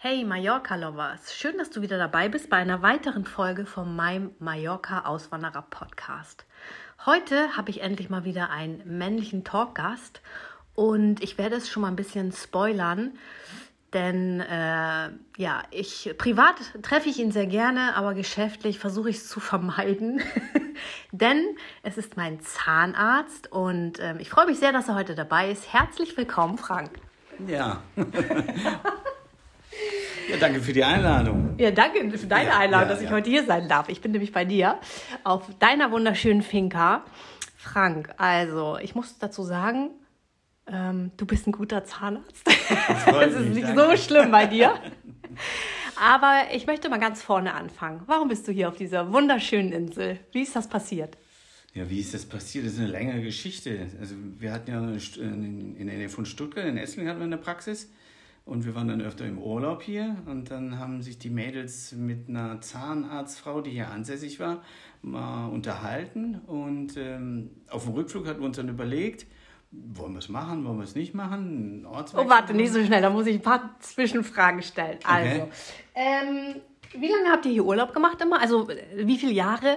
Hey Mallorca-Lovers, schön, dass du wieder dabei bist bei einer weiteren Folge von meinem Mallorca-Auswanderer-Podcast. Heute habe ich endlich mal wieder einen männlichen Talkgast und ich werde es schon mal ein bisschen spoilern, denn äh, ja, ich privat treffe ich ihn sehr gerne, aber geschäftlich versuche ich es zu vermeiden, denn es ist mein Zahnarzt und äh, ich freue mich sehr, dass er heute dabei ist. Herzlich willkommen, Frank. Ja. Ja, danke für die Einladung. Ja, danke für deine Ja, Einladung, ja, dass ich heute hier sein darf. Ich bin nämlich bei dir auf deiner wunderschönen Finca. Frank, also ich muss dazu sagen, ähm, du bist ein guter Zahnarzt. Das ist nicht danke. so schlimm bei dir. Aber ich möchte mal ganz vorne anfangen. Warum bist du hier auf dieser wunderschönen Insel? Wie ist das passiert? Ja, wie ist das passiert? Das ist eine längere Geschichte. Also wir hatten ja St- in in der Nähe von Stuttgart, in Esslingen hatten wir eine Praxis. Und wir waren dann öfter im Urlaub hier. Und dann haben sich die Mädels mit einer Zahnarztfrau, die hier ansässig war, mal unterhalten. Und ähm, auf dem Rückflug hatten wir uns dann überlegt, wollen wir es machen, wollen wir es nicht machen? Oh, warte, nicht so schnell, da muss ich ein paar Zwischenfragen stellen. Also, Okay. ähm, wie lange habt ihr hier Urlaub gemacht immer? Also, wie viele Jahre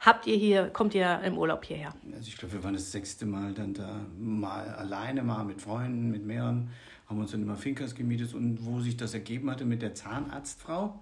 habt ihr hier, kommt ihr im Urlaub hierher? Also ich glaube, wir waren das sechste Mal dann da, mal alleine, mal mit Freunden, mit mehreren, haben uns dann immer Finkers gemietet und wo sich das ergeben hatte mit der Zahnarztfrau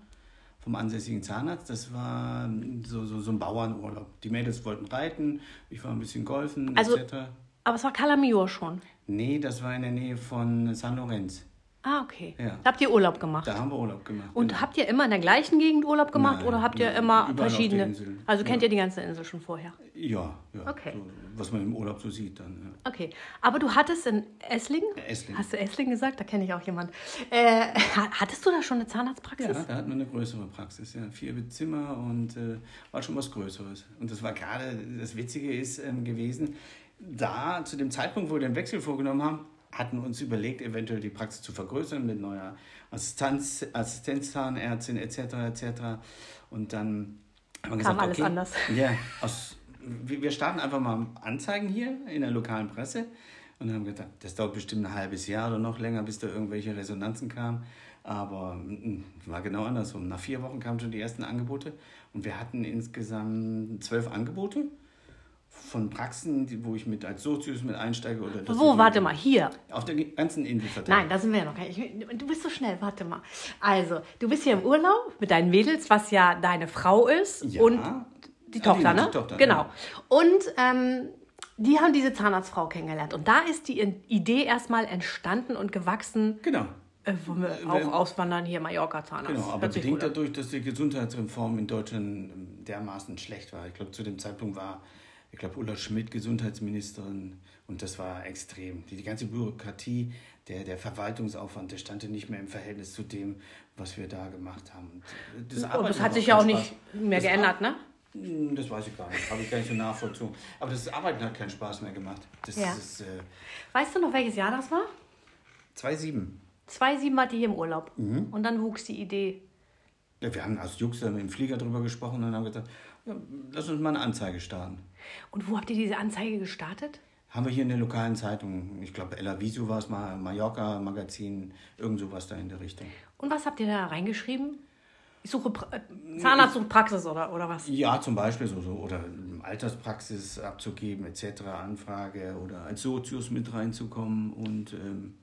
vom ansässigen Zahnarzt, das war so, so, so ein Bauernurlaub. Die Mädels wollten reiten, ich war ein bisschen golfen, Also- etc. Aber es war Calamio schon. Nee, das war in der Nähe von San Lorenz. Ah, okay. Ja. Da habt ihr Urlaub gemacht. Da haben wir Urlaub gemacht. Und genau. habt ihr immer in der gleichen Gegend Urlaub gemacht Nein, oder habt ihr immer verschiedene? Also kennt Ja. ihr die ganze Insel schon vorher? Ja, ja. Okay. So, was man im Urlaub so sieht dann. Ja. Okay. Aber du hattest in Esslingen? Esslingen. Hast du Esslingen gesagt? Da kenne ich auch jemand. Äh, ha- hattest du da schon eine Zahnarztpraxis? Ja, da hatten wir eine größere Praxis, ja. Vier Zimmer und äh, war schon was Größeres. Und das war gerade, das Witzige ist ähm, gewesen, da zu dem Zeitpunkt, wo wir den Wechsel vorgenommen haben, hatten uns überlegt, eventuell die Praxis zu vergrößern mit neuer Assistenz, Assistenzzahnärztin etc. etc. Und dann haben wir gesagt, alles okay, anders. Ja, aus, wir starten einfach mal Anzeigen hier in der lokalen Presse und haben gedacht, das dauert bestimmt ein halbes Jahr oder noch länger, bis da irgendwelche Resonanzen kamen. Aber mm, war genau andersrum. Nach vier Wochen kamen schon die ersten Angebote und wir hatten insgesamt zwölf Angebote von Praxen, die, wo ich mit als Sozius mit einsteige. Oder das Wo? Warte mal, hier. Auf der ganzen Insel verteilt. Nein, da sind wir ja noch gar nicht. Du bist so schnell, warte mal. Also, du bist hier im Urlaub mit deinen Mädels, was ja deine Frau ist Ja. und die Ah, Tochter, die- ne? die Tochter, genau. ja. Und ähm, die haben diese Zahnarztfrau kennengelernt. Und da ist die Idee erstmal entstanden und gewachsen, Genau. äh, wollen wir auch auswandern hier, Mallorca Zahnarzt. Genau, aber bedingt dadurch, dass die Gesundheitsreform in Deutschland ähm, dermaßen schlecht war. Ich glaube, zu dem Zeitpunkt war, ich glaube, Ulla Schmidt Gesundheitsministerin und das war extrem. Die, die ganze Bürokratie, der, der Verwaltungsaufwand, der stand ja nicht mehr im Verhältnis zu dem, was wir da gemacht haben. Und das, Und das hat sich ja auch nicht mehr Das geändert, ne? Hm, Das weiß ich gar nicht, habe ich gar nicht so nachvollzogen. Aber das Arbeiten hat keinen Spaß mehr gemacht. Das Ja. ist äh, Weißt du noch, welches Jahr das war? 2,7. Zwei, sieben wart ihr hier im Urlaub. Mhm. Und dann wuchs die Idee. Ja, wir haben als Jux dann im Flieger drüber gesprochen und haben gesagt, ja, lass uns mal eine Anzeige starten. Und wo habt ihr diese Anzeige gestartet? Haben wir hier in der lokalen Zeitung, ich glaube El Aviso war es mal, Mallorca Magazin, irgend sowas da in der Richtung. Und was habt ihr da reingeschrieben? Ich suche pra äh, Zahnarzt sucht Praxis oder, oder was? Ja, zum Beispiel so, so oder Alterspraxis abzugeben etc., Anfrage oder als Sozius mit reinzukommen und ähm,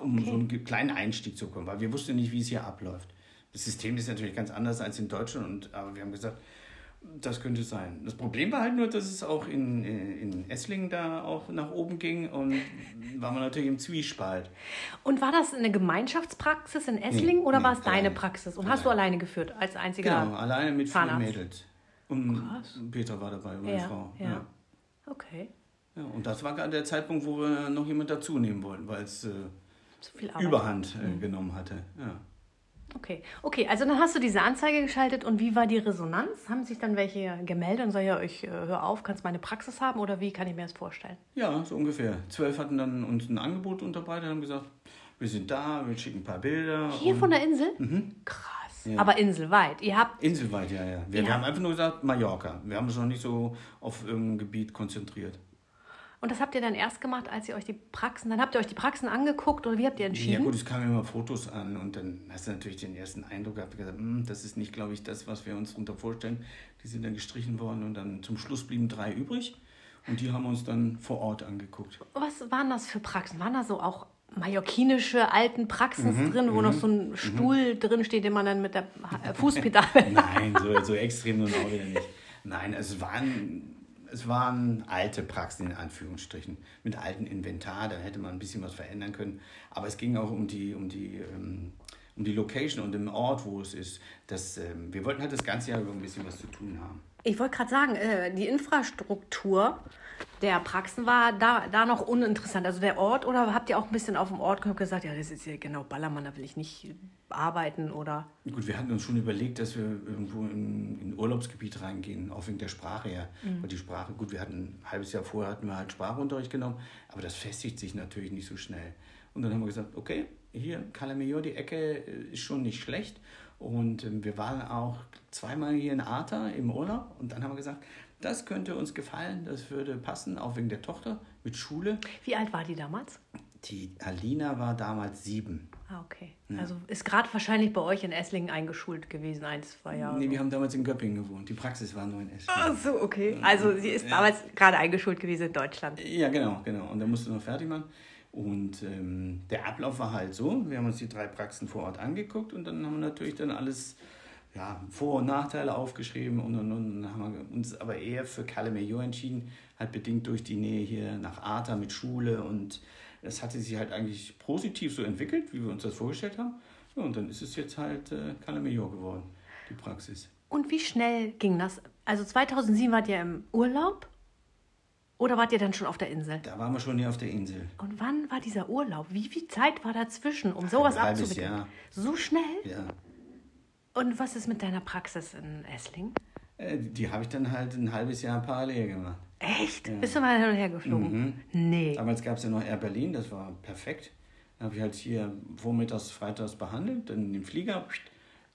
um so einen kleinen Einstieg zu kommen, weil wir wussten nicht, wie es hier abläuft. Das System ist natürlich ganz anders als in Deutschland, und, aber wir haben gesagt, das könnte sein. Das Problem war halt nur, dass es auch in, in Esslingen da auch nach oben ging und waren wir natürlich im Zwiespalt. Und war das eine Gemeinschaftspraxis in Esslingen oder nee, war es deine. Praxis? Und hast du alleine geführt als einziger? Genau, alleine mit vier Zahnarzt. Mädels. Und Peter war dabei, meine Ja, Frau. ja. Okay. Ja, und das war gerade der Zeitpunkt, wo wir noch jemand dazu nehmen wollten, weil es äh. Mhm. Überhand äh, genommen hatte. Ja. Okay, okay, also dann hast du diese Anzeige geschaltet und wie war die Resonanz? Haben sich dann welche gemeldet und sagen, ja, ich äh, hör auf, kannst meine Praxis haben oder wie kann ich mir das vorstellen? Ja, so ungefähr. Zwölf hatten dann uns ein Angebot unterbreitet, haben gesagt, wir sind da, wir schicken ein paar Bilder. Hier von der Insel? Mhm. Krass. Ja. Aber inselweit. Ihr habt. Inselweit, ja, ja. Wir, wir haben einfach nur gesagt, Mallorca. Wir haben uns noch nicht so auf irgendein Gebiet konzentriert. Und das habt ihr dann erst gemacht, als ihr euch die Praxen, dann habt ihr euch die Praxen angeguckt oder wie habt ihr entschieden? Ja gut, es kamen immer Fotos an und dann hast du natürlich den ersten Eindruck gehabt, gesagt, hm, das ist nicht, glaube ich, das, was wir uns darunter vorstellen. Die sind dann gestrichen worden und dann zum Schluss blieben drei übrig und die haben wir uns dann vor Ort angeguckt. Was waren das für Praxen? Waren da so auch mallorquinische alten Praxen mhm, drin, wo noch mhm, so ein mhm. Stuhl drin steht, den man dann mit der Fußpedale... Nein, so, so extrem nun auch wieder nicht. Nein, es waren es waren alte Praxen in Anführungsstrichen mit altem Inventar, da hätte man ein bisschen was verändern können. Aber es ging auch um die, um die, ähm, um die Location und den Ort, wo es ist. Das, ähm, wir wollten halt das ganze Jahr über ein bisschen was zu tun haben. Ich wollte gerade sagen, äh, die Infrastruktur der Praxen war da, da noch uninteressant. Also der Ort, oder habt ihr auch ein bisschen auf dem Ort gesagt, ja, das ist ja genau Ballermann, da will ich nicht arbeiten oder? Gut, wir hatten uns schon überlegt, dass wir irgendwo in, in Urlaubsgebiet reingehen, auch wegen der Sprache her. Mhm. Weil die Sprache, gut, wir hatten ein halbes Jahr vorher hatten wir halt Sprachunterricht genommen, aber das festigt sich natürlich nicht so schnell. Und dann haben wir gesagt, okay, hier, Calamajor, die Ecke äh, ist schon nicht schlecht. Und ähm, wir waren auch zweimal hier in Arta im Urlaub und dann haben wir gesagt, das könnte uns gefallen, das würde passen, auch wegen der Tochter mit Schule. Wie alt war die damals? Die Alina war damals sieben. Ah, okay. Ja. Also ist gerade wahrscheinlich bei euch in Esslingen eingeschult gewesen, ein, zwei Jahre. Nee, wir haben damals in Göppingen gewohnt. Die Praxis war nur in Esslingen. Ach so, okay. Also sie ist ja. damals gerade eingeschult gewesen in Deutschland. Ja, genau, genau. Und dann musste noch fertig machen. Und ähm, der Ablauf war halt so, wir haben uns die drei Praxen vor Ort angeguckt und dann haben wir natürlich dann alles, ja, Vor- und Nachteile aufgeschrieben und, und, und dann haben wir uns aber eher für Calameo entschieden, halt bedingt durch die Nähe hier nach Arta mit Schule und es hatte sich halt eigentlich positiv so entwickelt, wie wir uns das vorgestellt haben. Ja, und dann ist es jetzt halt äh, Calameo geworden, die Praxis. Und wie schnell ging das? Also 2007 wart ihr im Urlaub oder wart ihr dann schon auf der Insel? Da waren wir schon hier auf der Insel. Und wann war dieser Urlaub? Wie viel Zeit war dazwischen, um sowas ein abzuwickeln? Jahr. So schnell? Ja. Und was ist mit deiner Praxis in Essling? Äh, die habe ich dann halt ein halbes Jahr parallel gemacht. Echt? Ja. Bist du mal hin und her geflogen? Mhm. Nee. Damals gab es ja noch Air Berlin, das war perfekt. Dann habe ich halt hier vormittags, freitags behandelt, dann den Flieger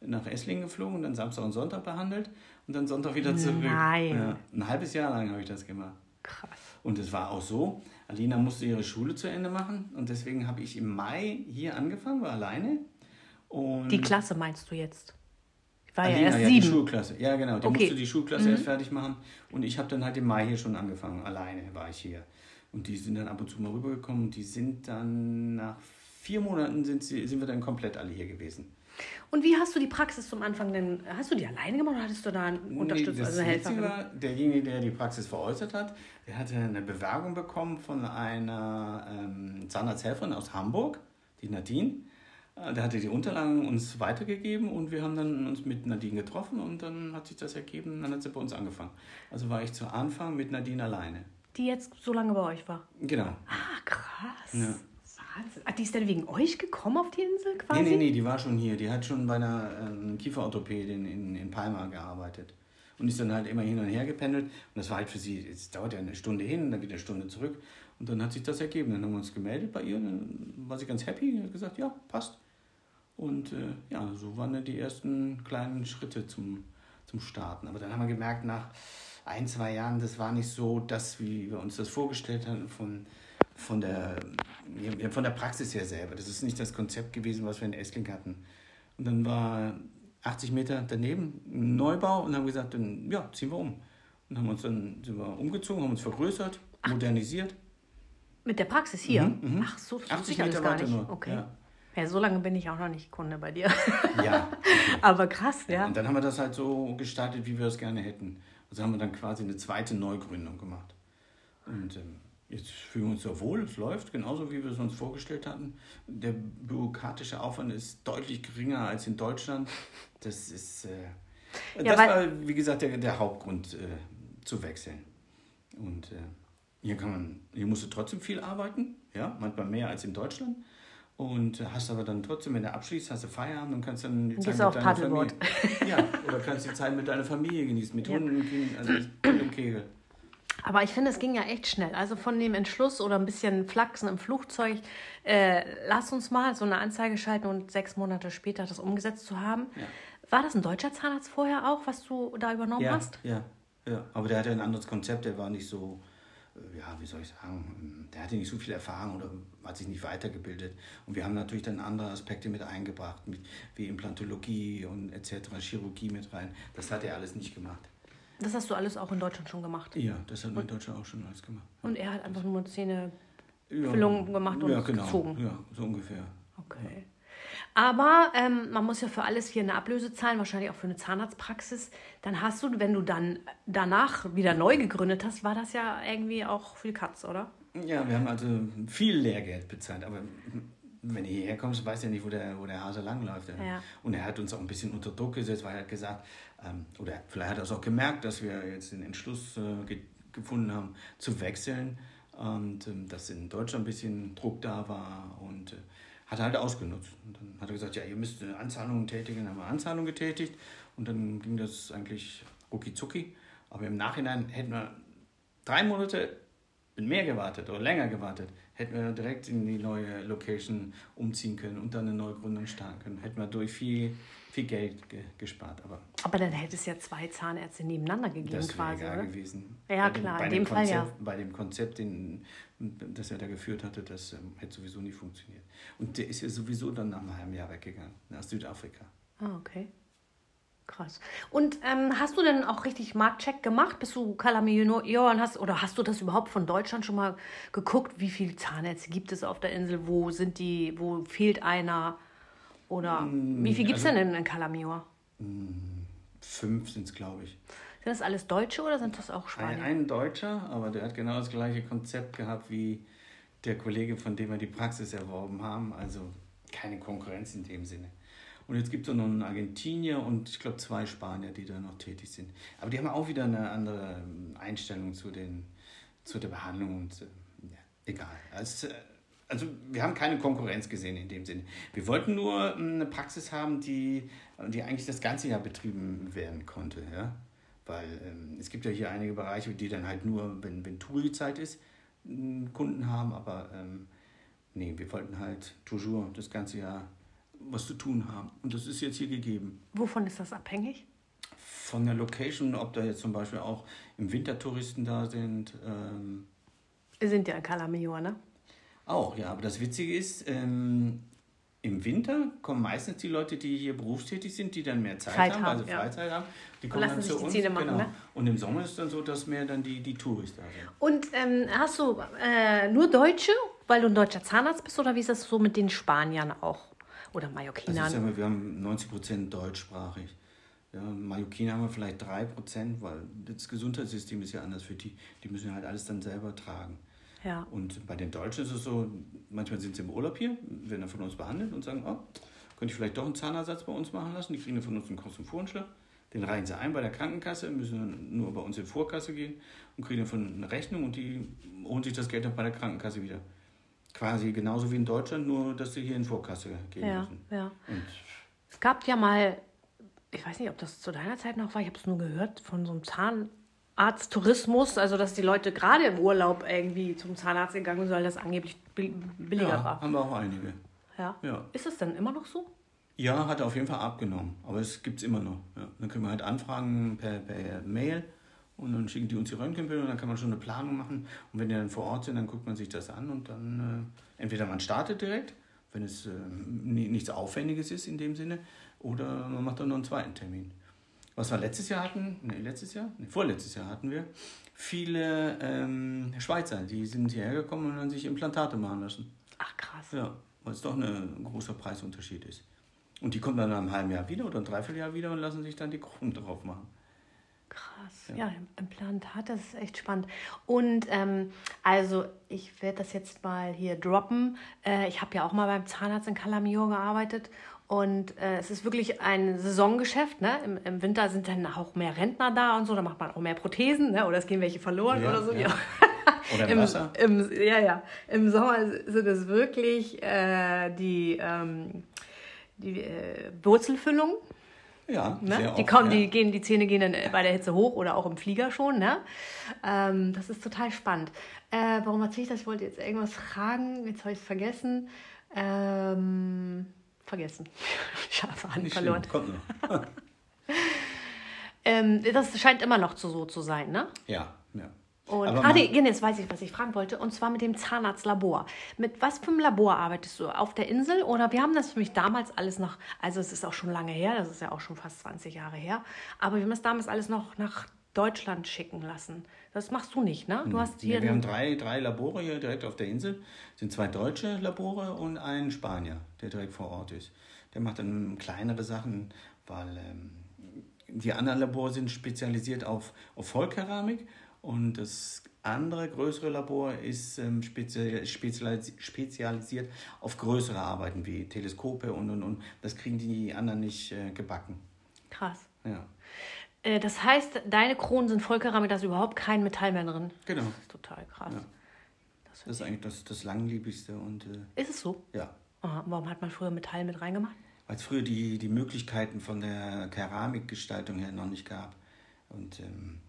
nach Esslingen geflogen, dann Samstag und Sonntag behandelt und dann Sonntag wieder zurück. Nein. Ja, ein halbes Jahr lang habe ich das gemacht. Krass. Und es war auch so, Alina musste ihre Schule zu Ende machen und deswegen habe ich im Mai hier angefangen, war alleine. Und die Klasse meinst du jetzt? Ich war Alina, ja erst ja, sieben. die Schulklasse. Ja, genau. Die okay. musste die Schulklasse mhm. erst fertig machen und ich habe dann halt im Mai hier schon angefangen. Alleine war ich hier. Und die sind dann ab und zu mal rübergekommen. Die sind dann nach vier Monaten sind, sie, sind wir dann komplett alle hier gewesen. Und wie hast du die Praxis zum Anfang denn? Hast du die alleine gemacht oder hattest du da einen Unterstützer, nee, also eine Helferin? War, derjenige, der die Praxis veräußert hat, der hatte eine Bewerbung bekommen von einer ähm, Zahnarzthelferin aus Hamburg, die Nadine. Äh, der hatte die Unterlagen uns weitergegeben und wir haben dann uns mit Nadine getroffen und dann hat sich das ergeben, dann hat sie bei uns angefangen. Also war ich zu Anfang mit Nadine alleine. Die jetzt so lange bei euch war? Genau. Ah, krass. Ja. Wahnsinn. Ah, die ist dann wegen euch gekommen auf die Insel quasi? Nee, nee, nee, die war schon hier. Die hat schon bei einer ähm, Kieferorthopädin in, in Palma gearbeitet. Und ist dann halt immer hin und her gependelt. Und das war halt für sie, es dauert ja eine Stunde hin, dann wieder eine Stunde zurück. Und dann hat sich das ergeben. Dann haben wir uns gemeldet bei ihr. Dann war sie ganz happy und hat gesagt, ja, passt. Und äh, ja, so waren dann die ersten kleinen Schritte zum, zum Starten. Aber dann haben wir gemerkt, nach ein, zwei Jahren, das war nicht so das, wie wir uns das vorgestellt hatten von von der, von der Praxis her selber. Das ist nicht das Konzept gewesen, was wir in Essling hatten. Und dann war 80 Meter daneben ein Neubau und haben gesagt, dann ja, ziehen wir um. Und haben uns dann sind wir umgezogen, haben uns vergrößert, Ach. modernisiert. Mit der Praxis hier? Mhm, mh. Ach so, das 80 Meter gar nicht. Nur. Okay. Ja. ja. so lange bin ich auch noch nicht Kunde bei dir. Ja. Okay. Aber krass, ja. Und dann haben wir das halt so gestaltet, wie wir es gerne hätten. Also haben wir dann quasi eine zweite Neugründung gemacht. Und ähm, Jetzt fühlen wir uns ja wohl, es läuft genauso, wie wir es uns vorgestellt hatten. Der bürokratische Aufwand ist deutlich geringer als in Deutschland. Das ist, äh, ja, das war, wie gesagt, der, der Hauptgrund äh, zu wechseln. Und äh, hier kann man, hier musst du trotzdem viel arbeiten, ja, manchmal mehr als in Deutschland. Und hast aber dann trotzdem, wenn du abschließt, hast du Feierabend und kannst dann die Zeit mit deiner Familie. Ja, oder kannst die Zeit mit deiner Familie genießen, mit ja. Hunden und Kindern, also Kind und Kegel. Aber ich finde, es ging ja echt schnell. Also von dem Entschluss oder ein bisschen Flachsen im Flugzeug, äh, lass uns mal so eine Anzeige schalten und sechs Monate später das umgesetzt zu haben. Ja. War das ein deutscher Zahnarzt vorher auch, was du da übernommen ja, hast? Ja, ja. Aber der hatte ein anderes Konzept, der war nicht so ja, wie soll ich sagen, der hatte nicht so viel Erfahrung oder hat sich nicht weitergebildet. Und wir haben natürlich dann andere Aspekte mit eingebracht, mit, wie Implantologie und etc., Chirurgie mit rein. Das hat er alles nicht gemacht. Das hast du alles auch in Deutschland schon gemacht? Ja, das hat man in Deutschland auch schon alles gemacht. Und er hat einfach nur Zähnefüllungen ja, gemacht und ja, genau. gezogen? Ja, so ungefähr. Okay. Aber ähm, man muss ja für alles hier eine Ablöse zahlen, wahrscheinlich auch für eine Zahnarztpraxis. Dann hast du, wenn du dann danach wieder neu gegründet hast, war das ja irgendwie auch viel Katz, oder? Ja, wir haben also viel Lehrgeld bezahlt, aber wenn du hierher kommst, weißt du ja nicht, wo der, wo der Hase langläuft. Ja. Und er hat uns auch ein bisschen unter Druck gesetzt, weil er hat gesagt, ähm, oder vielleicht hat er es auch gemerkt, dass wir jetzt den Entschluss äh, ge gefunden haben, zu wechseln und ähm, dass in Deutschland ein bisschen Druck da war und äh, hat er halt ausgenutzt. Und dann hat er gesagt, ja, ihr müsst Anzahlungen tätigen. Dann haben wir Anzahlungen getätigt und dann ging das eigentlich rucki zucki. Aber im Nachhinein hätten wir drei Monate mehr gewartet oder länger gewartet, hätten wir direkt in die neue Location umziehen können und dann eine neue Gründung starten können. Hätten wir durch viel, viel Geld ge gespart. Aber, aber dann hätte es ja zwei Zahnärzte nebeneinander gegeben das quasi. Das wäre gewesen. Ja, bei klar, dem, in dem Konzept, Fall ja. Bei dem Konzept, den, das er da geführt hatte, das ähm, hätte sowieso nicht funktioniert. Und der ist ja sowieso dann nach einem halben Jahr weggegangen, nach Südafrika. Ah, okay. Krass. Und ähm, hast du denn auch richtig Marktcheck gemacht? Bist du Kalamioren hast oder hast du das überhaupt von Deutschland schon mal geguckt? Wie viele Zahnärzte gibt es auf der Insel? Wo sind die? Wo fehlt einer? Oder mm, wie viel gibt es also, denn in Kalamior? Mm, fünf sind es, glaube ich. Sind das alles Deutsche oder sind das auch Spanier? Ein, ein Deutscher, aber der hat genau das gleiche Konzept gehabt wie der Kollege, von dem wir die Praxis erworben haben. Also keine Konkurrenz in dem Sinne. Und jetzt gibt es noch einen Argentinier und ich glaube zwei Spanier, die da noch tätig sind. Aber die haben auch wieder eine andere ähm, Einstellung zu, den, zu der Behandlung und äh, ja, egal. Also, also wir haben keine Konkurrenz gesehen in dem Sinne. Wir wollten nur ähm, eine Praxis haben, die, die eigentlich das ganze Jahr betrieben werden konnte. Ja? Weil ähm, es gibt ja hier einige Bereiche, die dann halt nur, wenn, wenn Touri-Zeit ist, Kunden haben, aber ähm, nee, wir wollten halt toujours das ganze Jahr was zu tun haben. Und das ist jetzt hier gegeben. Wovon ist das abhängig? Von der Location, ob da jetzt zum Beispiel auch im Winter Touristen da sind. Ähm, sind ja in Calamior, ne? Auch, ja. Aber das Witzige ist, ähm, im Winter kommen meistens die Leute, die hier berufstätig sind, die dann mehr Zeit, Zeit haben, also Freizeit ja. haben. Die kommen dann zu uns. Machen, genau. ne? Und im Sommer ist es dann so, dass mehr dann die, die Touristen da sind. Und ähm, hast du äh, nur Deutsche, weil du ein deutscher Zahnarzt bist, oder wie ist das so mit den Spaniern auch? Oder Mallorquinern? Ja, wir haben 90 Prozent deutschsprachig. Ja, Mallorquiner haben wir vielleicht 3 Prozent, weil das Gesundheitssystem ist ja anders für die. Die müssen halt alles dann selber tragen. Ja. Und bei den Deutschen ist es so, manchmal sind sie im Urlaub hier, werden dann von uns behandelt und sagen, oh, könnte ich vielleicht doch einen Zahnersatz bei uns machen lassen. Die kriegen dann von uns einen Kostenvoranschlag. Den reichen sie ein bei der Krankenkasse, müssen dann nur bei uns in Vorkasse gehen und kriegen dann von eine Rechnung und die holen sich das Geld dann bei der Krankenkasse wieder. Quasi genauso wie in Deutschland, nur dass sie hier in Vorkasse gehen ja, müssen. Ja. Und es gab ja mal, ich weiß nicht, ob das zu deiner Zeit noch war, ich habe es nur gehört, von so einem Zahnarzttourismus, also dass die Leute gerade im Urlaub irgendwie zum Zahnarzt gegangen sind, weil das angeblich billiger ja, war. haben wir auch einige. Ja. ja. Ist das denn immer noch so? Ja, hat er auf jeden Fall abgenommen, aber es gibt es immer noch. Ja. Dann können wir halt anfragen per, per Mail und dann schicken die uns die Röntgenbilder und dann kann man schon eine Planung machen. Und wenn die dann vor Ort sind, dann guckt man sich das an und dann äh, entweder man startet direkt, wenn es äh, nichts Aufwendiges ist in dem Sinne, oder man macht dann noch einen zweiten Termin. Was wir letztes Jahr hatten, nee, letztes Jahr, nee, vorletztes Jahr hatten wir viele ähm, Schweizer, die sind hierher gekommen und haben sich Implantate machen lassen. Ach krass. Ja, weil es doch ein großer Preisunterschied ist. Und die kommen dann nach einem halben Jahr wieder oder ein Dreivierteljahr wieder und lassen sich dann die Kronen drauf machen. Krass, ja, ja Implantat, das ist echt spannend. Und ähm, also ich werde das jetzt mal hier droppen. Äh, ich habe ja auch mal beim Zahnarzt in Calamio gearbeitet und äh, es ist wirklich ein Saisongeschäft. Ne? Im, Im, Winter sind dann auch mehr Rentner da und so, da macht man auch mehr Prothesen ne? oder es gehen welche verloren ja, oder so. Ja. Oder im, Im, Wasser? Im, ja, ja. Im Sommer sind es wirklich äh, die, ähm, die äh, Wurzelfüllung. Ja, Ne? sehr Die, oft, kommen, ja. die, gehen, die Zähne gehen dann bei der Hitze hoch oder auch im Flieger schon. Ne? Ähm, das ist total spannend. Äh, warum erzähle ich das? Ich wollte jetzt irgendwas fragen. Jetzt habe ich es vergessen. Ähm, vergessen. Scharfe Hand verloren. schlimm, kommt noch. Ähm, das scheint immer noch so, so zu sein, ne? Ja. Und, Aber ah, nee, genau, jetzt weiß ich, was ich fragen wollte. Und zwar mit dem Zahnarztlabor. Mit was für einem Labor arbeitest du? Auf der Insel? Oder wir haben das für mich damals alles noch, also es ist auch schon lange her, das ist ja auch schon fast 20 Jahre her. Aber wir haben das damals alles noch nach Deutschland schicken lassen. Das machst du nicht, ne? Du hast hier. Ja, wir haben drei, drei Labore hier direkt auf der Insel. Es sind zwei deutsche Labore und ein Spanier, der direkt vor Ort ist. Der macht dann kleinere Sachen, weil ähm, die anderen Labore sind spezialisiert auf, auf Vollkeramik und das andere größere Labor ist ähm, spezi spezialis spezialisiert auf größere Arbeiten wie Teleskope und und und. Das kriegen die anderen nicht äh, gebacken. Krass. Ja, Äh, das heißt, deine Kronen sind Vollkeramik, da ist überhaupt kein Metall mehr drin. genau. Das ist total krass. Ja. Das ist eigentlich das, das langlebigste und äh, Ist es so? ja. Aha, warum hat man früher Metall mit reingemacht? weil es früher die, die Möglichkeiten von der Keramikgestaltung her noch nicht gab. Und ähm,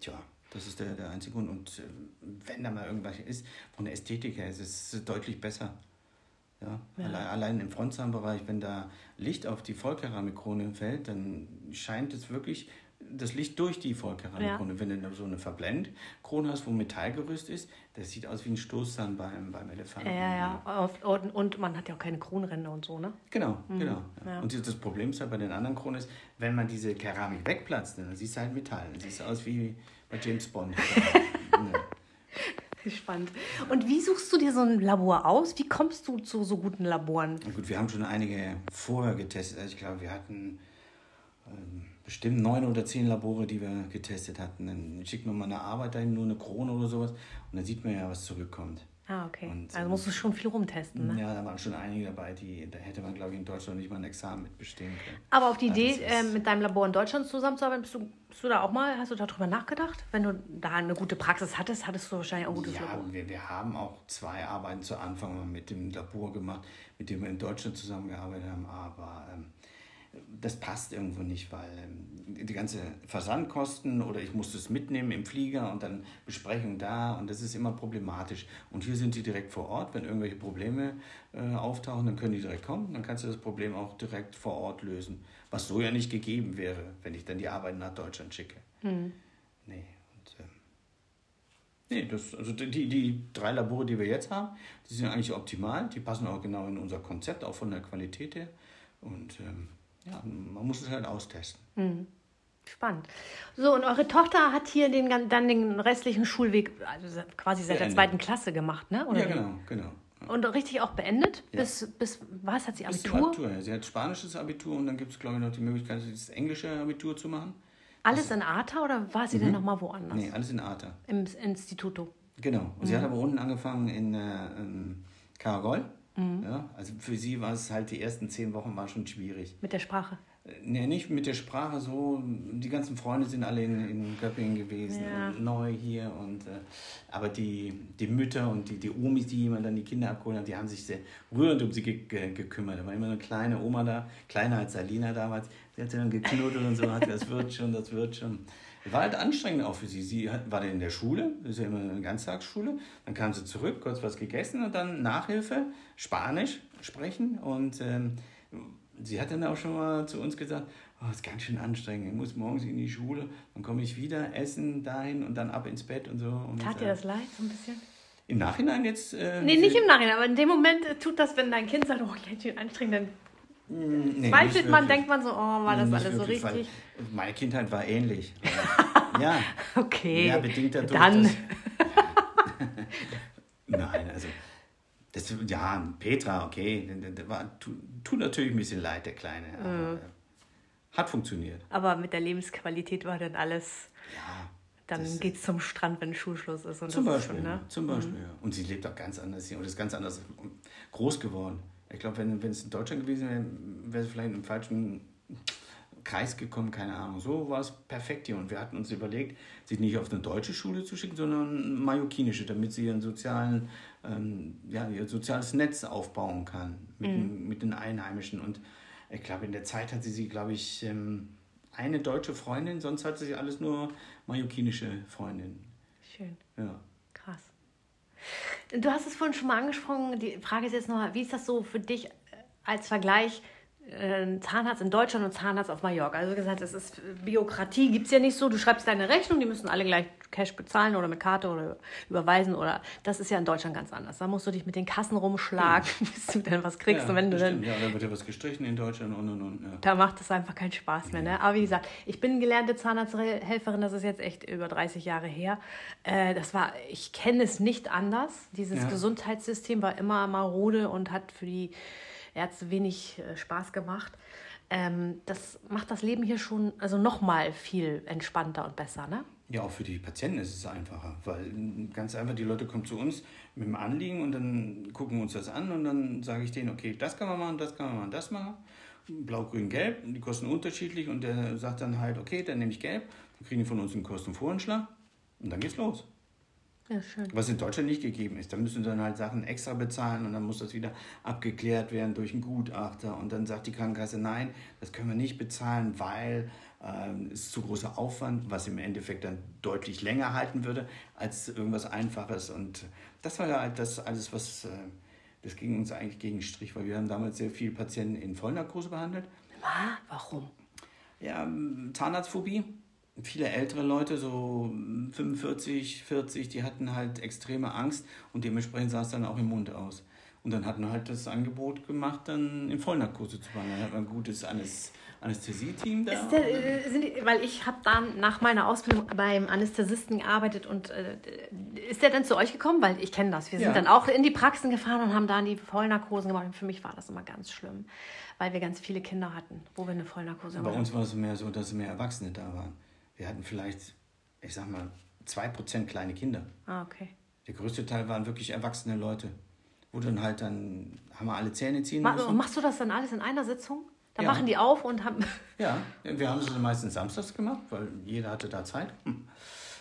tja, das ist der, der einzige Grund. Und ähm, wenn da mal irgendwas ist, von der Ästhetik her ist es deutlich besser. Ja, Ja. Allein, allein im Frontzahnbereich, wenn da Licht auf die Vollkeramikkrone fällt, dann scheint es wirklich das Licht durch die Vollkeramikkrone. Wenn du so eine Verblendkrone hast, wo Metallgerüst ist, das sieht aus wie ein Stoßzahn beim, beim Elefanten. Ja, ja. Und, und man hat ja auch keine Kronränder und so, ne? Genau, genau. Ja. Mhm. Ja. Und das Problem ist halt bei den anderen Kronen ist, wenn man diese Keramik wegplatzt, dann siehst du halt Metall. Dann siehst du aus wie bei James Bond. ja. Spannend. Und wie suchst du dir so ein Labor aus? Wie kommst du zu so guten Laboren? Na gut, wir haben schon einige vorher getestet. Also ich glaube, wir hatten ähm, bestimmt neun oder zehn Labore, die wir getestet hatten. Dann schickt man mal eine Arbeit dahin, nur eine Krone oder sowas. Und dann sieht man ja, was zurückkommt. Ah, okay. Und, also ähm, musst du schon viel rumtesten, ne? Ja, da waren schon einige dabei, die, da hätte man, glaube ich, in Deutschland nicht mal ein Examen mit bestehen können. Aber auf die Ja, Idee, äh, mit deinem Labor in Deutschland zusammenzuarbeiten, bist du, bist du da auch mal, hast du darüber nachgedacht? Wenn du da eine gute Praxis hattest, hattest du wahrscheinlich auch ein gutes Ja, Labor. wir, wir haben auch zwei Arbeiten zu Anfang mit dem Labor gemacht, mit dem wir in Deutschland zusammengearbeitet haben, aber ähm, das passt irgendwo nicht, weil ähm, die ganze Versandkosten oder ich musste es mitnehmen im Flieger und dann Besprechung da und das ist immer problematisch. Und hier sind die direkt vor Ort, wenn irgendwelche Probleme äh, auftauchen, dann können die direkt kommen, dann kannst du das Problem auch direkt vor Ort lösen, was so ja nicht gegeben wäre, wenn ich dann die Arbeit nach Deutschland schicke. Nee, und ähm, Nee, das, also die, die drei Labore, die wir jetzt haben, die sind eigentlich optimal. Die passen auch genau in unser Konzept, auch von der Qualität her. Und ähm, ja, man muss es halt austesten. Spannend. So, und eure Tochter hat hier den, dann den restlichen Schulweg, also quasi seit der Beendet. zweiten Klasse gemacht, ne? Oder ja, genau, genau. Und richtig auch beendet? Ja. Bis, bis, was, hat sie Abitur? Abitur. ja. Sie hat spanisches Abitur und dann gibt es, glaube ich, noch die Möglichkeit, das englische Abitur zu machen. Alles in Arta oder war sie denn nochmal woanders? Nee, alles in Arta. Im Instituto. Genau. Und sie hat aber unten angefangen in äh, ähm, Karagol. Ja, also für sie war es halt, die ersten zehn Wochen war schon schwierig. Mit der Sprache. Nee, nicht mit der Sprache so. Die ganzen Freunde sind alle in, in Göppingen gewesen Ja. und neu hier. Und, äh, aber die, die Mütter und die, die Omis, die jemand dann die Kinder abgeholt haben, die haben sich sehr rührend um sie ge ge gekümmert. Da war immer eine kleine Oma da, kleiner als Alina damals. Sie hat sie dann geknuddelt und so, hat das wird schon, das wird schon. War halt anstrengend auch für sie. Sie hat, war dann in der Schule, ist ja immer eine Ganztagsschule. Dann kam sie zurück, kurz was gegessen und dann Nachhilfe, Spanisch sprechen. Und ähm, sie hat dann auch schon mal zu uns gesagt, oh, ist ganz schön anstrengend. Ich muss morgens in die Schule, dann komme ich wieder, essen dahin und dann ab ins Bett und so. Und, Tat dir das leid, so ein bisschen? Im Nachhinein jetzt. Äh, Nee, nicht im Nachhinein, aber in dem Moment äh, tut das, wenn dein Kind sagt, oh, ganz schön anstrengend, dann Nee, zweifelt man, denkt man so, oh, war das alles so richtig? Meine Kindheit war ähnlich. ja, Okay, ja, bedingt dadurch, dann. dass- Nein, also. Das, ja, Petra, okay, der war, tut, tut natürlich ein bisschen leid, der Kleine. Äh, hat funktioniert. Aber mit der Lebensqualität war dann alles, Ja. dann das- geht's zum Strand, wenn Schulschluss ist. Und Zum das Beispiel, schon, ne? zum Beispiel, ja. Und sie lebt auch ganz anders hier und ist ganz anders groß geworden. Ich glaube, wenn, wenn es in Deutschland gewesen wäre, wäre sie vielleicht im falschen Kreis gekommen, keine Ahnung. So war es perfekt hier. Und wir hatten uns überlegt, sie nicht auf eine deutsche Schule zu schicken, sondern eine mallorquinische, damit sie ihren sozialen, ähm, ja, ihr soziales Netz aufbauen kann mit, mhm. mit den Einheimischen. Und ich glaube, in der Zeit hat sie sie, glaube ich, ähm, eine deutsche Freundin, sonst hatte sie alles nur mallorquinische Freundinnen. Schön. Ja. Krass. Du hast es vorhin schon mal angesprochen. Die Frage ist jetzt noch, wie ist das so für dich als Vergleich? äh, Zahnarzt in Deutschland und Zahnarzt auf Mallorca. Also gesagt, es ist Bürokratie gibt es ja nicht so. Du schreibst deine Rechnung, die müssen alle gleich Cash bezahlen oder mit Karte oder überweisen oder das ist ja in Deutschland ganz anders. Da musst du dich mit den Kassen rumschlagen, hm. bis du dann was kriegst. Ja, und wenn du dann, ja, da wird ja was gestrichen in Deutschland und und und. Ja. Da macht es einfach keinen Spaß mehr. Ne? Aber wie gesagt, ich bin gelernte Zahnarzthelferin, das ist jetzt echt über 30 Jahre her. Äh, das war, ich kenne es nicht anders. Dieses ja. Gesundheitssystem war immer marode und hat für die Ärzte wenig äh, Spaß gemacht. Ähm, das macht das Leben hier schon also noch mal viel entspannter und besser, ne? Ja, auch für die Patienten ist es einfacher, weil ganz einfach, die Leute kommen zu uns mit dem Anliegen und dann gucken wir uns das an und dann sage ich denen, okay, das kann man machen, das kann man machen, das machen. Blau, Grün, Gelb, die kosten unterschiedlich und der sagt dann halt, okay, dann nehme ich Gelb, dann kriegen die von uns einen Kostenvoranschlag und dann geht's los. Ja, schön. Was in Deutschland nicht gegeben ist. Da müssen sie dann halt Sachen extra bezahlen und dann muss das wieder abgeklärt werden durch einen Gutachter. Und dann sagt die Krankenkasse, nein, das können wir nicht bezahlen, weil äh, es ist zu großer Aufwand, was im Endeffekt dann deutlich länger halten würde als irgendwas Einfaches. Und das war ja halt das alles, was, äh, das ging uns eigentlich gegen den Strich, weil wir haben damals sehr viele Patienten in Vollnarkose behandelt. Warum? Ja, Zahnarztphobie viele ältere Leute, so 45, 40, die hatten halt extreme Angst und dementsprechend sah es dann auch im Mund aus. Und dann hat man halt das Angebot gemacht, dann in Vollnarkose zu fahren. Dann hat man ein gutes Anästhesie-Team da. Der, äh, die, weil ich habe dann nach meiner Ausbildung beim Anästhesisten gearbeitet und äh, ist der dann zu euch gekommen? Weil ich kenne das. Wir sind ja. dann auch in die Praxen gefahren und haben da die Vollnarkosen gemacht. Und für mich war das immer ganz schlimm, weil wir ganz viele Kinder hatten, wo wir eine Vollnarkose Bei uns war es mehr so, dass mehr Erwachsene da waren wir hatten vielleicht, ich sag mal, 2% kleine Kinder. Ah, okay. Der größte Teil waren wirklich erwachsene Leute. Wo dann halt dann, haben wir alle Zähne ziehen müssen. Und machst du das dann alles in einer Sitzung? Dann ja. machen die auf und haben. Ja, wir haben es meistens samstags gemacht, weil jeder hatte da Zeit.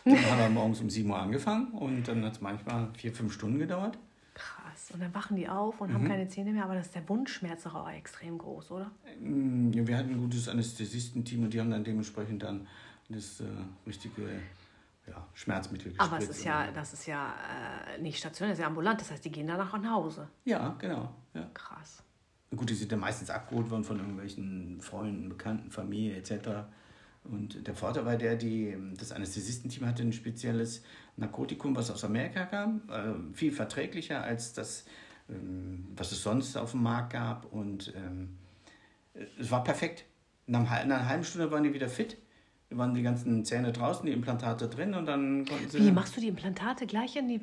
Dann haben wir morgens um 7 Uhr angefangen und dann hat es manchmal vier, fünf Stunden gedauert. Krass. Und dann wachen die auf und mhm. haben keine Zähne mehr, aber das ist der Wundschmerz doch auch extrem groß, oder? Mm, ja, wir hatten ein gutes Anästhesistenteam und die haben dann dementsprechend dann das äh, richtige ja, Schmerzmittel gespritzt. Aber es ist ja, das ist ja äh, nicht stationär, das ist ja ambulant. Das heißt, die gehen danach nach Hause. Ja, genau. Ja. Krass. Gut, die sind ja meistens abgeholt worden von irgendwelchen Freunden, Bekannten, Familie etc. Und der Vorteil war der, die, das Anästhesistenteam hatte ein spezielles Narkotikum, was aus Amerika kam, äh, viel verträglicher als das, ähm, was es sonst auf dem Markt gab. Und ähm, es war perfekt. Nach einer halben Stunde waren die wieder fit waren die ganzen Zähne draußen, die Implantate drin und dann konnten sie. Wie machst du die Implantate gleich in die.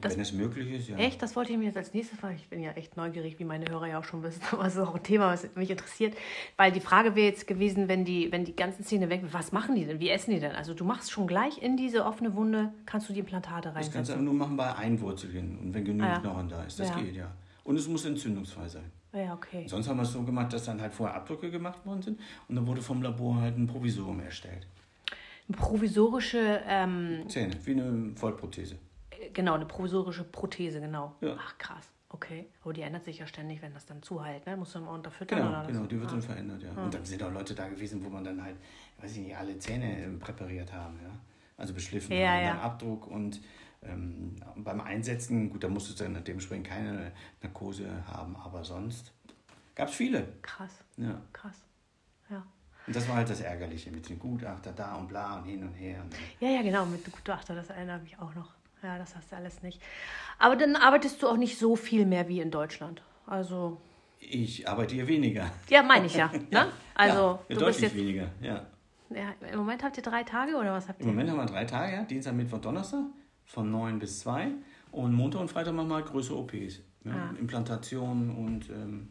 Das, Wenn es möglich ist, ja. Echt? Das wollte ich mir jetzt als nächstes fragen. Ich bin ja echt neugierig, wie meine Hörer ja auch schon wissen. Aber es ist auch ein Thema, was mich interessiert. Weil die Frage wäre jetzt gewesen, wenn die, wenn die ganzen Zähne weg sind, was machen die denn? Wie essen die denn? Also du machst schon gleich in diese offene Wunde, kannst du die Implantate reinsetzen? Das kannst du aber nur machen bei Einwurzeln und wenn genügend ah, ja. Knochen da ist. Das ja. geht, ja. Und es muss entzündungsfrei sein. Ja, okay. Sonst haben wir es so gemacht, dass dann halt vorher Abdrücke gemacht worden sind und dann wurde vom Labor halt ein Provisorium erstellt eine provisorische ähm, Zähne, wie eine Vollprothese. Genau, eine provisorische Prothese, genau. Ja. Ach krass. Okay, aber die ändert sich ja ständig, wenn das dann zuhält, ne? Musst du immer unterfüttern genau, oder Genau, die wird ah. dann verändert, ja. Ah. Und dann sind auch Leute da gewesen, wo man dann halt, weiß ich nicht, alle Zähne ähm, präpariert haben, ja. Also beschliffen ja, haben, ja. dann Abdruck und ähm, beim Einsetzen, gut, da musstest du dann dementsprechend keine Narkose haben, aber sonst gab es viele. Krass. Ja. Krass. Ja. Und das war halt das Ärgerliche mit dem Gutachter da und bla und hin und her. Und ja, ja, genau, mit dem Gutachter, das erinnere mich auch noch. Ja, das hast du alles nicht. Aber dann arbeitest du auch nicht so viel mehr wie in Deutschland. Also. Ich arbeite hier weniger. Ja, meine ich ja. ja. Ne? Also, ja, deutlich jetzt, weniger, ja. ja. Im Moment habt ihr drei Tage oder was habt ihr? Im Moment haben wir drei Tage, ja. Dienstag, Mittwoch, Donnerstag von 9 bis 2. Und Montag und Freitag machen wir halt größere OPs. Ja. Ah. Implantation und ähm,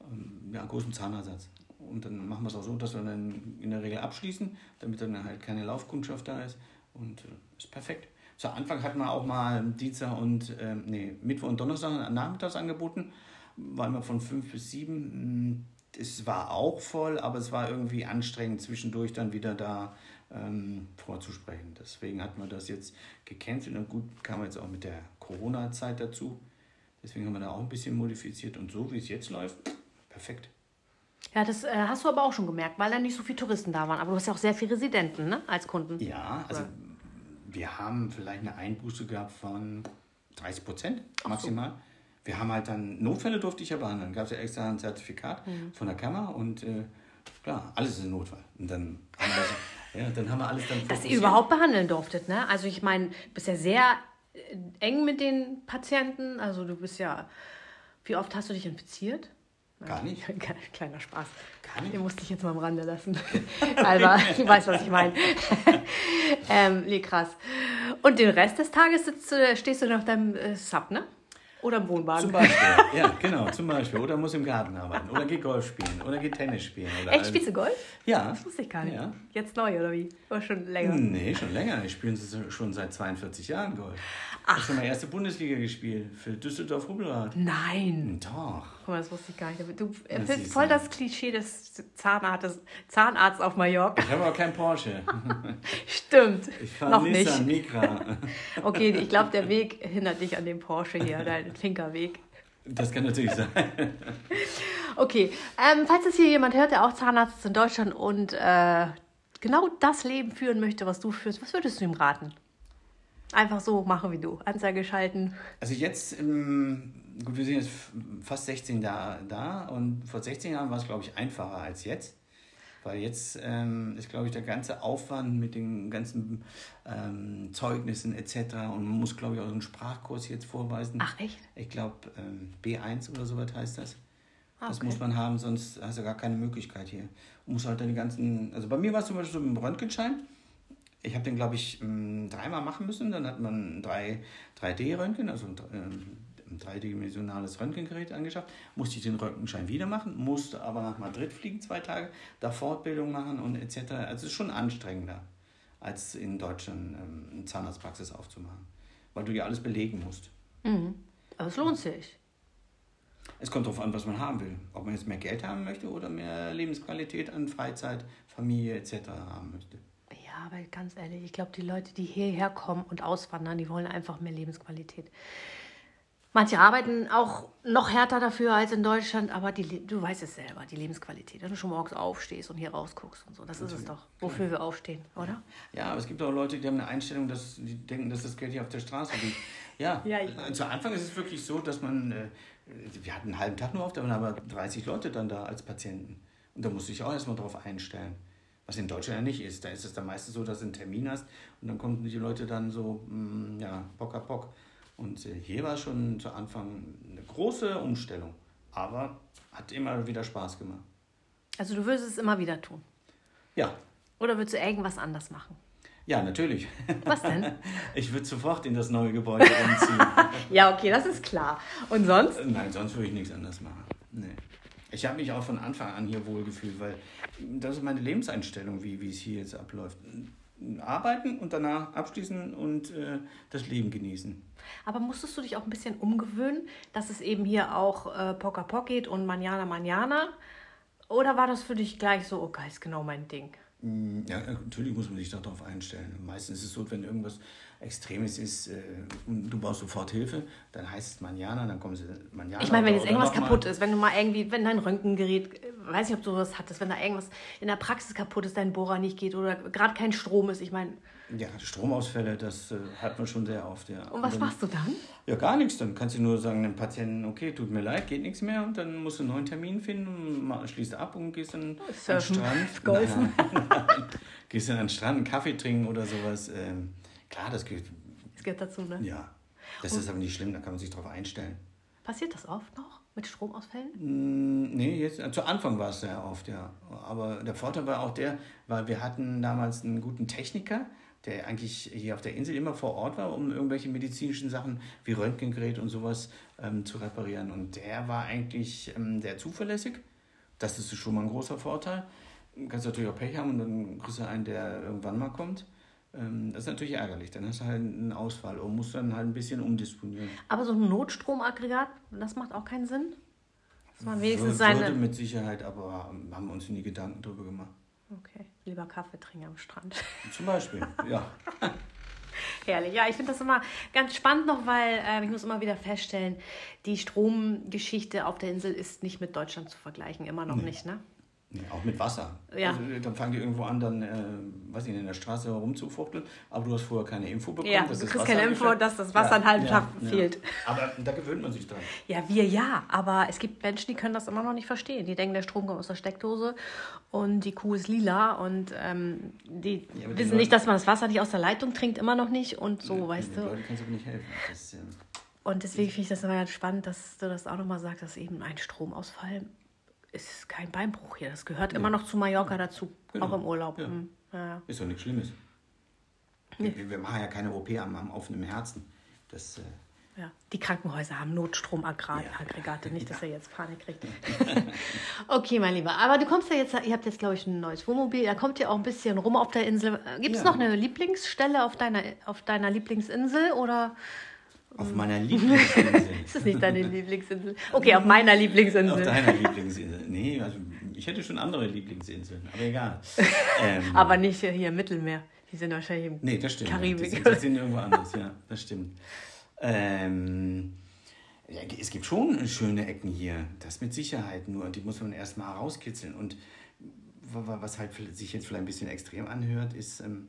ähm, ja, großen Zahnersatz. Und dann machen wir es auch so, dass wir dann in der Regel abschließen, damit dann halt keine Laufkundschaft da ist. Und äh, ist perfekt. Zu Anfang hatten wir auch mal Dienstag und äh, nee, Mittwoch und Donnerstag nachmittags angeboten. War immer von 5 bis 7. Hm, es war auch voll, aber es war irgendwie anstrengend, zwischendurch dann wieder da ähm, vorzusprechen. Deswegen hat man das jetzt gecancelt und gut kam jetzt auch mit der Corona-Zeit dazu. Deswegen haben wir da auch ein bisschen modifiziert und so wie es jetzt läuft, perfekt. Ja, das äh, hast du aber auch schon gemerkt, weil da nicht so viele Touristen da waren. Aber du hast ja auch sehr viele Residenten ne, als Kunden. Ja, also wir haben vielleicht eine Einbuße gehabt von 30 Prozent maximal. So. Wir haben halt dann, Notfälle durfte ich ja behandeln. Gab es ja extra ein Zertifikat mhm. von der Kammer und äh, klar, alles ist ein Notfall. Und dann haben wir, ja, dann haben wir alles dann Dass ihr überhaupt behandeln durftet, ne? Also ich meine, du bist ja sehr äh, eng mit den Patienten. Also du bist ja, wie oft hast du dich infiziert? Gar nicht. Kleiner Spaß. Gar nicht. Den musste ich jetzt mal am Rande lassen. Aber du weißt, was ich meine. ähm, nee, krass. Und den Rest des Tages sitzt, stehst du auf deinem äh, Sub, ne? Oder im Wohnwagen. Zum Beispiel, ja, genau, zum Beispiel. Oder muss im Garten arbeiten. Oder geht Golf spielen. Oder geht Tennis spielen. Oder Echt, spielst du Golf? Ja. Das wusste ich gar nicht. Ja. Jetzt neu, oder wie? Oder schon länger? Nee, schon länger. Ich spiele schon seit 42 Jahren Golf. Ach. Ich habe schon mal erste Bundesliga gespielt für Düsseldorf Hubbelrad. Nein. Doch. Guck mal, das wusste ich gar nicht. Du erfüllst voll das Klischee des Zahnarztes, Zahnarzt auf Mallorca. Ich habe aber kein Porsche. Stimmt. Ich fahre Nissan nicht. Micra. okay, ich glaube, der Weg hindert dich an dem Porsche hier, dein Finkerweg. Das kann natürlich sein. okay, ähm, falls es hier jemand hört, der auch Zahnarzt ist in Deutschland und äh, genau das Leben führen möchte, was du führst, was würdest du ihm raten? Einfach so machen wie du. Anzeige schalten. Also jetzt, ähm, gut, wir sind jetzt fast 16 Jahre da und vor 16 Jahren war es, glaube ich, einfacher als jetzt. Weil jetzt ähm, ist, glaube ich, der ganze Aufwand mit den ganzen ähm, Zeugnissen etc. Und man muss, glaube ich, auch einen Sprachkurs jetzt vorweisen. Ach, echt? Ich glaube, ähm, B1 oder so was heißt das. Ah, das muss man haben, sonst hast du gar keine Möglichkeit hier. Du musst halt dann die ganzen. Also bei mir war es zum Beispiel so mit dem Röntgenschein ich habe den, glaube ich, ähm, dreimal machen müssen. Dann hat man ein 3D-Röntgen, also ein, ein dreidimensionales Röntgengerät angeschafft. Musste ich den Röntgenschein wieder machen, musste aber nach Madrid fliegen, zwei Tage, da Fortbildung machen und etc. Also es ist schon anstrengender, als in Deutschland ähm, eine Zahnarztpraxis aufzumachen, weil du ja alles belegen musst. Mhm. Aber es lohnt sich. Es kommt darauf an, was man haben will. Ob man jetzt mehr Geld haben möchte oder mehr Lebensqualität an Freizeit, Familie etc. haben möchte. Ja, aber ganz ehrlich, ich glaube, die Leute, die hierher kommen und auswandern, die wollen einfach mehr Lebensqualität. Manche arbeiten auch noch härter dafür als in Deutschland, aber die, du weißt es selber, die Lebensqualität, wenn du schon morgens aufstehst und hier rausguckst und so, das ist es doch, wofür wir aufstehen, oder? Ja, aber es gibt auch Leute, die haben eine Einstellung, dass die denken, dass das Geld hier auf der Straße liegt. Ja, ja äh, zu Anfang ist es wirklich so, dass man, äh, wir hatten einen halben Tag nur auf, da waren aber 30 Leute dann da als Patienten. Und da musste ich auch erstmal drauf einstellen. Was in Deutschland ja nicht ist. Da ist es dann meistens so, dass du einen Termin hast und dann kommen die Leute dann so, mh, mm, ja, Bock a Bock. Und äh, hier war schon zu Anfang eine große Umstellung. Aber hat immer wieder Spaß gemacht. Also du würdest es immer wieder tun? Ja. Oder würdest du irgendwas anders machen? Ja, natürlich. Was denn? Ich würde sofort in das neue Gebäude umziehen. ja, okay, das ist klar. Und sonst? Nein, sonst würde ich nichts anders machen. Nee. Ich habe mich auch von Anfang an hier wohlgefühlt, weil das ist meine Lebenseinstellung, wie, wie es hier jetzt abläuft. Arbeiten und danach abschließen und äh, das Leben genießen. Aber musstest du dich auch ein bisschen umgewöhnen, dass es eben hier auch äh, Poca Poc geht und Manjana Manjana? Oder war das für dich gleich so, okay, ist genau mein Ding? Mm, ja, natürlich muss man sich darauf einstellen. Meistens ist es so, wenn irgendwas Extremes ist, äh, du brauchst sofort Hilfe, dann heißt es Manjana, dann kommen sie Manjana. Ich meine, wenn jetzt irgendwas kaputt ist, wenn du mal irgendwie, wenn dein Röntgengerät, äh, weiß nicht, ob du sowas hattest, wenn da irgendwas in der Praxis kaputt ist, dein Bohrer nicht geht oder gerade kein Strom ist, ich meine. Ja, Stromausfälle, das äh, hat man schon sehr oft, ja. Und was und dann, machst du dann? Ja, gar nichts. Dann kannst du nur sagen dem Patienten, okay, tut mir leid, geht nichts mehr und dann musst du einen neuen Termin finden, schließt ab und gehst dann Surfen, an den Strand. Golfen. gehst dann an den Strand, einen Kaffee trinken oder sowas. Ähm, Klar, das gehört. Das gehört dazu, ne? Ja. Das Und ist aber nicht schlimm, da kann man sich darauf einstellen. Passiert das oft noch mit Stromausfällen? Mm, nee, jetzt, zu Anfang war es sehr oft, ja. Aber der Vorteil war auch der, weil wir hatten damals einen guten Techniker, der eigentlich hier auf der Insel immer vor Ort war, um irgendwelche medizinischen Sachen wie Röntgengerät und sowas ähm, zu reparieren. Und der war eigentlich ähm, sehr zuverlässig. Das ist schon mal ein großer Vorteil. Du kannst natürlich auch Pech haben und dann kriegst du einen, der irgendwann mal kommt. Ähm, das ist natürlich ärgerlich. Dann hast du halt einen Ausfall und musst dann halt ein bisschen umdisponieren. Aber so ein Notstromaggregat, das macht auch keinen Sinn? Dass man wenigstens Würde seine. mit Sicherheit, aber haben wir uns nie Gedanken drüber gemacht. Okay, lieber Kaffee trinken am Strand. Zum Beispiel, ja. Herrlich. Ja, ich finde das immer ganz spannend noch, weil äh, ich muss immer wieder feststellen, die Stromgeschichte auf der Insel ist nicht mit Deutschland zu vergleichen, immer noch nicht, ne? Nee, auch mit Wasser. Ja. Also, dann fangen die irgendwo an, dann, äh, weiß ich in der Straße herumzufuchteln, aber du hast vorher keine Info bekommen. Ja, dass du das kriegst Wasser keine Info, dass das Wasser einen halben Tag fehlt. Aber da gewöhnt man sich dran. Ja, wir ja, aber es gibt Menschen, die können das immer noch nicht verstehen. Die denken, der Strom kommt aus der Steckdose und die Kuh ist lila und ähm, die Ja, die wissen Leute- nicht, dass man das Wasser nicht aus der Leitung trinkt, immer noch nicht und so, weißt Den du. Leuten kannst du nicht helfen. Das, Und deswegen finde ich das immer ganz spannend, dass du das auch nochmal sagst, dass eben ein Stromausfall ist kein Beinbruch hier. Das gehört immer noch zu Mallorca dazu, Genau. auch im Urlaub. Ja. Mhm. Ja. ist doch nichts Schlimmes. Wir, wir machen ja keine OP am, am offenen Herzen. Das, äh, Ja, die Krankenhäuser haben Notstromaggregate, Ja. nicht, dass er jetzt Panik kriegt. okay, mein Lieber. Aber du kommst ja jetzt, ihr habt jetzt, glaube ich, ein neues Wohnmobil. Da kommt ja auch ein bisschen rum auf der Insel. Gibt es Ja. noch eine Lieblingsstelle auf deiner, auf deiner Lieblingsinsel oder auf meiner Lieblingsinsel. ist es nicht deine Lieblingsinsel? Okay, auf meiner auf Lieblingsinsel. deiner Lieblingsinsel. Nee, also ich hätte schon andere Lieblingsinseln, aber egal. Ähm, Aber nicht hier im Mittelmeer. Die sind wahrscheinlich im Nee, das stimmt. Karibik. Die sind, die sind irgendwo anders, ja, das stimmt. Ähm, ja, es gibt schon schöne Ecken hier, das mit Sicherheit, nur die muss man erstmal herauskitzeln. Und wa- wa- was halt sich jetzt vielleicht ein bisschen extrem anhört, ist, ähm,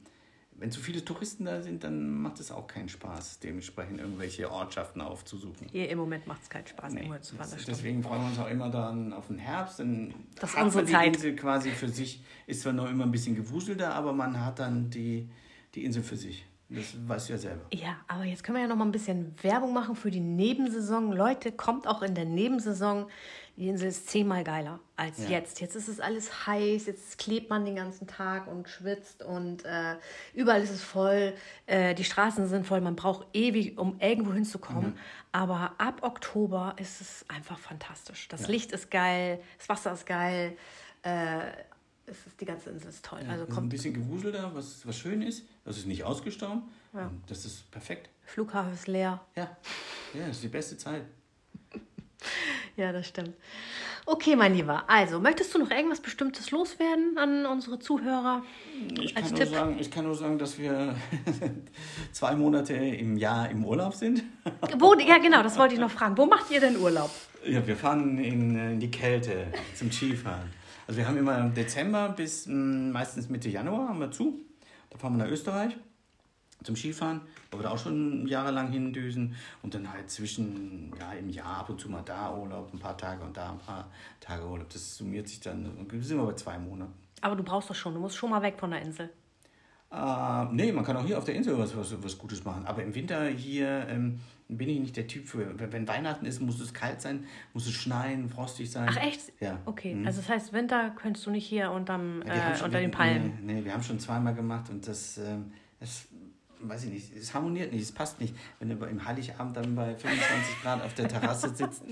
wenn zu viele Touristen da sind, dann macht es auch keinen Spaß, dementsprechend irgendwelche Ortschaften aufzusuchen. Hier im Moment macht es keinen Spaß, Nee, irgendwo zu stimmt. deswegen freuen wir uns auch immer dann auf den Herbst. Dann Das ist hat unsere man die Zeit. Insel quasi für sich. Ist zwar noch immer ein bisschen gewuselter, aber man hat dann die, die Insel für sich. Das weißt du ja selber. Ja, aber jetzt können wir ja noch mal ein bisschen Werbung machen für die Nebensaison. Leute, kommt auch in der Nebensaison. Die Insel ist zehnmal geiler als Ja. jetzt. Jetzt ist es alles heiß, jetzt klebt man den ganzen Tag und schwitzt und äh, überall ist es voll. Äh, die Straßen sind voll, man braucht ewig, um irgendwo hinzukommen. Mhm. Aber ab Oktober ist es einfach fantastisch. Das Licht ist geil, das Wasser ist geil. Äh, es ist, die ganze Insel ist toll. Ja, also ist ein kommt, bisschen gewuselter, was, was schön ist. Das ist nicht ausgestorben. Und Das ist perfekt. Flughafen ist leer. Ja. ja, das ist die beste Zeit. Ja, das stimmt. Okay, mein Lieber. Also, möchtest du noch irgendwas Bestimmtes loswerden an unsere Zuhörer? Ich Als kann, nur sagen, ich kann nur sagen, dass wir zwei Monate im Jahr im Urlaub sind. Wo, ja, genau, das wollte ich noch fragen. Wo macht ihr denn Urlaub? Ja, wir fahren in, äh, in die Kälte zum Skifahren. Also wir haben immer im Dezember bis mh, meistens Mitte Januar haben wir zu. Da fahren wir nach Österreich zum Skifahren, wo wir da auch schon jahrelang hindüsen. Und dann halt zwischen, ja, im Jahr ab und zu mal da Urlaub, ein paar Tage und da ein paar Tage Urlaub. Das summiert sich dann. Sind wir bei zwei Monaten. Aber du brauchst das schon. Du musst schon mal weg von der Insel. Äh, nee, man kann auch hier auf der Insel was, was, was Gutes machen. Aber im Winter hier ähm, bin ich nicht der Typ für. Wenn Weihnachten ist, muss es kalt sein, muss es schneien, frostig sein. Ach, echt? Ja. Okay, Mhm. also das heißt, Winter könntest du nicht hier unterm, äh, schon- unter den Palmen. Nee, nee, wir haben schon zweimal gemacht und das, ähm, das weiß ich nicht, es harmoniert nicht, es passt nicht. Wenn du im Heiligabend dann bei 25 Grad auf der Terrasse sitzt,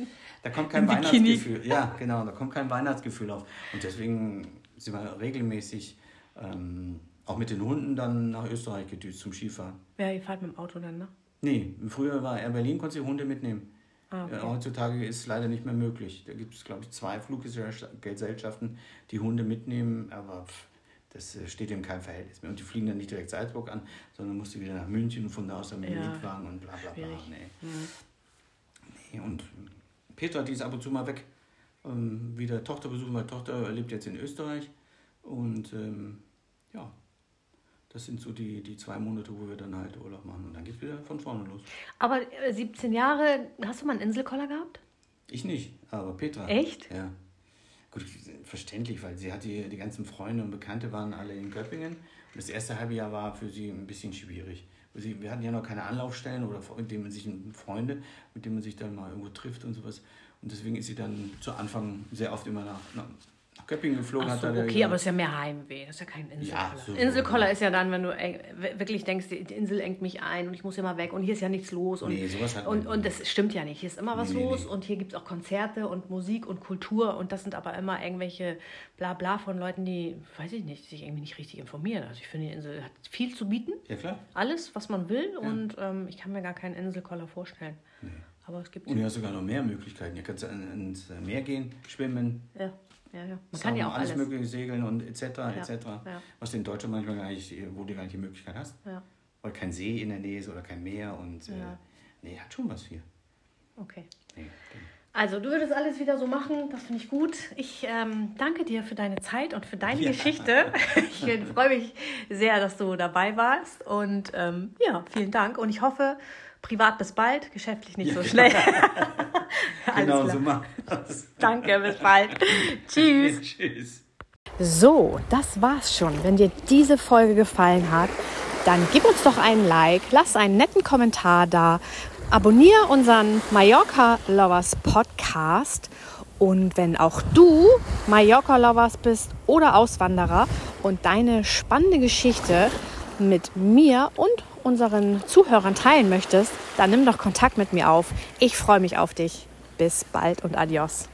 da kommt kein. Weihnachtsgefühl. Ja, genau, da kommt kein Weihnachtsgefühl auf. Und deswegen sind wir regelmäßig ähm, auch mit den Hunden dann nach Österreich gedüst zum Skifahren. Ja, ihr fahrt mit dem Auto dann, ne? Nee, früher war Air Berlin, konnte die Hunde mitnehmen. Ah, okay. Ja, heutzutage ist es leider nicht mehr möglich. Da gibt es, glaube ich, zwei Fluggesellschaften, die Hunde mitnehmen, aber pff, das äh, steht in keinem Verhältnis mehr. Und die fliegen dann nicht direkt Salzburg an, sondern musst du wieder nach München und von da aus dann mit dem Ja, Mietwagen und bla bla bla. Nee. Nee, und Petra, die ist ab und zu mal weg, ähm, wieder Tochter besuchen, weil Tochter lebt jetzt in Österreich. Und ähm, ja, das sind so die, die zwei Monate, wo wir dann halt Urlaub machen. Und dann geht es wieder von vorne los. Aber äh, 17 Jahre, hast du mal einen Inselkoller gehabt? Ich nicht, aber Petra. Echt? Ja. Gut, verständlich, weil sie hat die, die ganzen Freunde und Bekannte waren alle in Göppingen. Und das erste halbe Jahr war für sie ein bisschen schwierig. Sie, wir hatten ja noch keine Anlaufstellen oder mit denen man sich Freunde, mit denen man sich dann mal irgendwo trifft und sowas. Und deswegen ist sie dann zu Anfang sehr oft immer nach, nach, nach Göppingen geflogen. Ach hat so, da der- okay, aber es ist ja mehr Heimweh. Das ist ja kein Inselkoller. so- Inselkoller ist ja dann, wenn du eng, wirklich denkst, die Insel engt mich ein und ich muss hier mal weg und hier ist ja nichts los. Und, Nee, sowas hat und, und das stimmt ja nicht. Hier ist immer was Nee, nee, los nee. und hier gibt es auch Konzerte und Musik und Kultur und das sind aber immer irgendwelche Blabla von Leuten, die, weiß ich nicht, sich irgendwie nicht richtig informieren. Also ich finde, die Insel hat viel zu bieten. Ja, klar. Alles, was man will und ähm, ich kann mir gar keinen Inselkoller vorstellen. Aber es gibt. Und ja sogar noch mehr Möglichkeiten. Hier kannst du ins Meer gehen, schwimmen. Ja. Ja, ja. Man kann ja auch alles, alles mögliche segeln und etc. Ja, etc. Ja. Was du in Deutschland manchmal gar nicht, wo du gar nicht die Möglichkeit hast. Ja. Weil kein See in der Nähe ist oder kein Meer und ja. äh, nee, hat schon was hier. Okay. Nee, also du würdest alles wieder so machen, das finde ich gut. Ich ähm, danke dir für deine Zeit und für deine ja. Geschichte. Ich freue mich sehr, dass du dabei warst und ähm, ja, vielen Dank und ich hoffe, privat bis bald, geschäftlich nicht ja. so schnell. genau, so machen Danke, bis bald. Tschüss. Tschüss. So, das war's schon. Wenn dir diese Folge gefallen hat, dann gib uns doch einen Like, lass einen netten Kommentar da, abonniere unseren Mallorca Lovers Podcast und wenn auch du Mallorca Lovers bist oder Auswanderer und deine spannende Geschichte mit mir und unseren Zuhörern teilen möchtest, dann nimm doch Kontakt mit mir auf. Ich freue mich auf dich. Bis bald und adios.